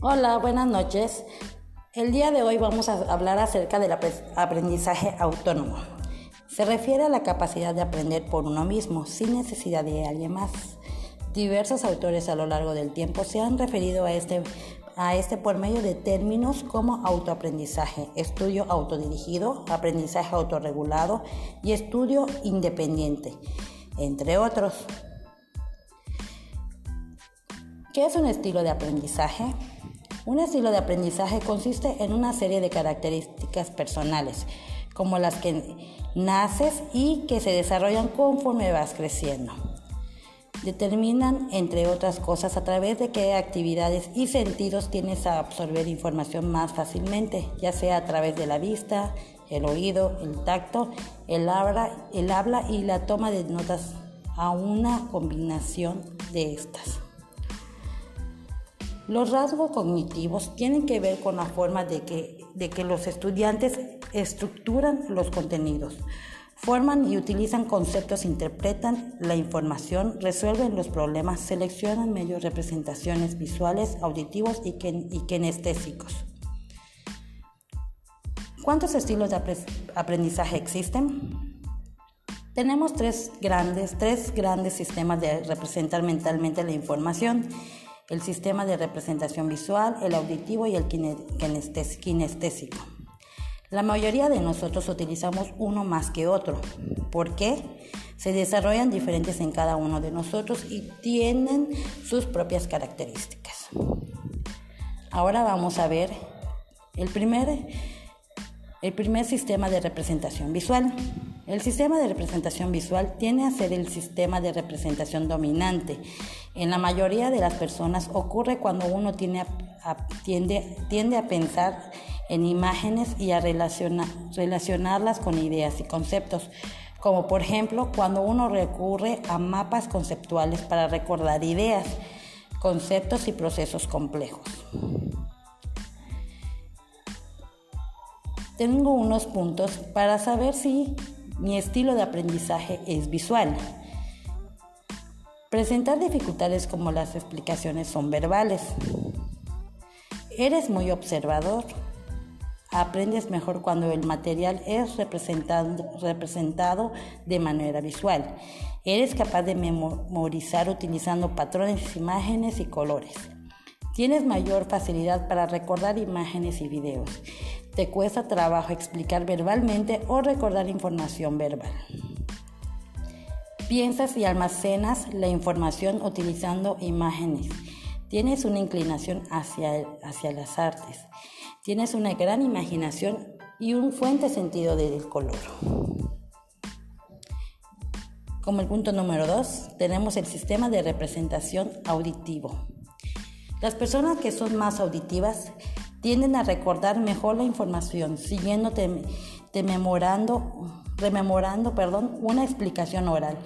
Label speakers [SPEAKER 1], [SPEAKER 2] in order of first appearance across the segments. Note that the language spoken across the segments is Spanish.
[SPEAKER 1] Hola, buenas noches. El día de hoy vamos a hablar acerca del aprendizaje autónomo. Se refiere a la capacidad de aprender por uno mismo, sin necesidad de alguien más. Diversos autores a lo largo del tiempo se han referido a este, a este por medio de términos como autoaprendizaje, estudio autodirigido, aprendizaje autorregulado y estudio independiente, entre otros. ¿Qué es un estilo de aprendizaje? Un estilo de aprendizaje consiste en una serie de características personales, como las que naces y que se desarrollan conforme vas creciendo. Determinan, entre otras cosas, a través de qué actividades y sentidos tienes a absorber información más fácilmente, ya sea a través de la vista, el oído, el tacto, el habla, y la toma de notas a una combinación de estas. Los rasgos cognitivos tienen que ver con la forma de que, de que los estudiantes estructuran los contenidos, forman y utilizan conceptos, interpretan la información, resuelven los problemas, seleccionan medios representaciones visuales, auditivos y, y kinestésicos. ¿Cuántos estilos de aprendizaje existen? Tenemos tres grandes, tres grandes sistemas de representar mentalmente la información el sistema de representación visual, el auditivo y el kinestésico. La mayoría de nosotros utilizamos uno más que otro. ¿Por qué? Se desarrollan diferentes en cada uno de nosotros y tienen sus propias características. Ahora vamos a ver el primer, el primer sistema de representación visual. El sistema de representación visual tiene a ser el sistema de representación dominante. En la mayoría de las personas ocurre cuando uno tiende, a, pensar en imágenes y a relacionarlas con ideas y conceptos, como por ejemplo cuando uno recurre a mapas conceptuales para recordar ideas, conceptos y procesos complejos. Tengo unos puntos para saber si mi estilo de aprendizaje es visual. Presentar dificultades como las explicaciones son verbales. Eres muy observador. Aprendes mejor cuando el material es representado de manera visual. Eres capaz de memorizar utilizando patrones, imágenes y colores. Tienes mayor facilidad para recordar imágenes y videos te cuesta trabajo explicar verbalmente o recordar información verbal. Piensas y almacenas la información utilizando imágenes. Tienes una inclinación hacia, hacia las artes. Tienes una gran imaginación y un fuente sentido del color. Como el punto número dos, tenemos el sistema de representación auditivo. Las personas que son más auditivas tienden a recordar mejor la información, siguiendo rememorando perdón, una explicación oral.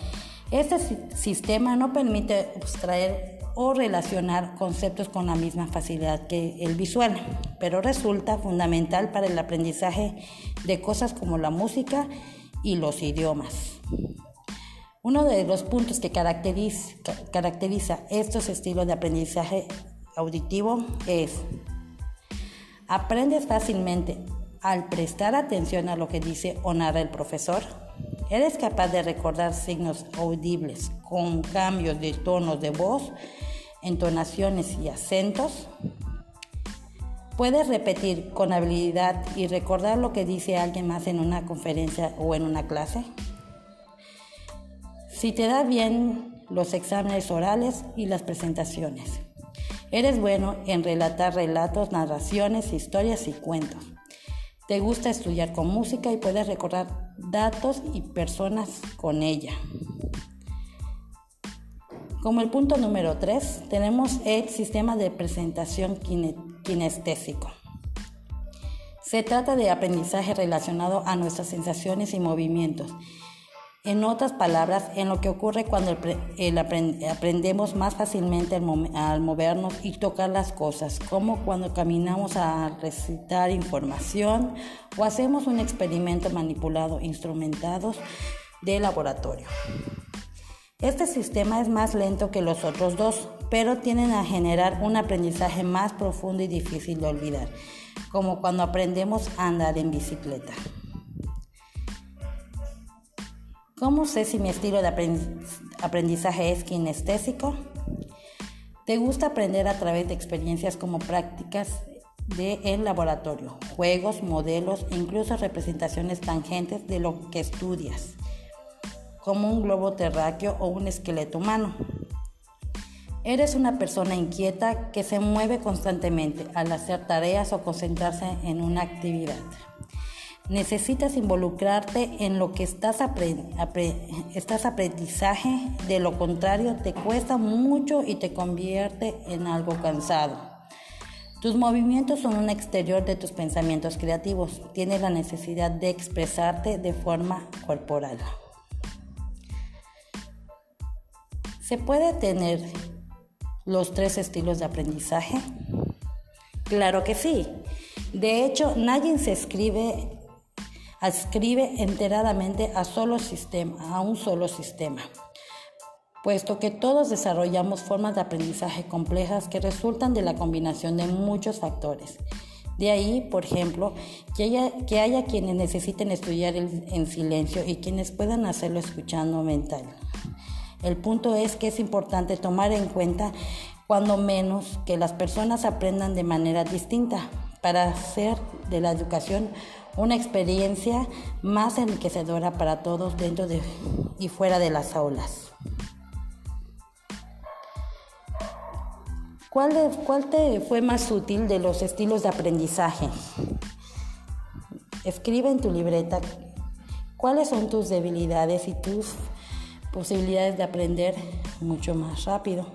[SPEAKER 1] Este sistema no permite abstraer o relacionar conceptos con la misma facilidad que el visual, pero resulta fundamental para el aprendizaje de cosas como la música y los idiomas. Uno de los puntos que caracteriza, caracteriza estos estilos de aprendizaje auditivo es ¿Aprendes fácilmente al prestar atención a lo que dice o narra el profesor? ¿Eres capaz de recordar signos audibles con cambios de tonos de voz, entonaciones y acentos? ¿Puedes repetir con habilidad y recordar lo que dice alguien más en una conferencia o en una clase? Si te da bien los exámenes orales y las presentaciones. Eres bueno en relatar relatos, narraciones, historias y cuentos. Te gusta estudiar con música y puedes recordar datos y personas con ella. Como el punto número 3, tenemos el sistema de presentación kinestésico. Se trata de aprendizaje relacionado a nuestras sensaciones y movimientos en otras palabras, en lo que ocurre cuando aprendemos más fácilmente al, movernos y tocar las cosas, como cuando caminamos a recitar información o hacemos un experimento manipulado, instrumentados de laboratorio. Este sistema es más lento que los otros dos, pero tienden a generar un aprendizaje más profundo y difícil de olvidar, como cuando aprendemos a andar en bicicleta. ¿Cómo sé si mi estilo de aprendizaje es kinestésico? ¿Te gusta aprender a través de experiencias como prácticas de laboratorio, juegos, modelos e incluso representaciones tangentes de lo que estudias, como un globo terráqueo o un esqueleto humano? Eres una persona inquieta que se mueve constantemente al hacer tareas o concentrarse en una actividad. Necesitas involucrarte en lo que estás, estás aprendizaje, de lo contrario te cuesta mucho y te convierte en algo cansado. Tus movimientos son un exterior de tus pensamientos creativos. Tienes la necesidad de expresarte de forma corporal. ¿Se puede tener los tres estilos de aprendizaje? Claro que sí. De hecho, nadie se escribe adscribe enteradamente a, solo sistema, a un solo sistema, puesto que todos desarrollamos formas de aprendizaje complejas que resultan de la combinación de muchos factores. De ahí, por ejemplo, que haya, que haya quienes necesiten estudiar en silencio y quienes puedan hacerlo escuchando mental. El punto es que es importante tomar en cuenta, cuando menos, que las personas aprendan de manera distinta para hacer de la educación una experiencia más enriquecedora para todos dentro de, y fuera de las aulas. ¿Cuál, ¿Cuál te fue más útil de los estilos de aprendizaje? Escribe en tu libreta cuáles son tus debilidades y tus posibilidades de aprender mucho más rápido.